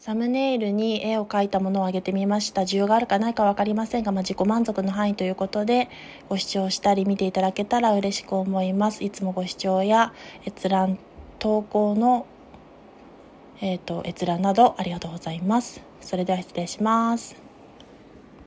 サムネイルに絵を描いたものをあげてみました。需要があるかないか分かりませんが、まあ、自己満足の範囲ということで、ご視聴したり見ていただけたら嬉しく思います。いつもご視聴や閲覧、投稿の、えっ、ー、と、閲覧などありがとうございます。それでは失礼します。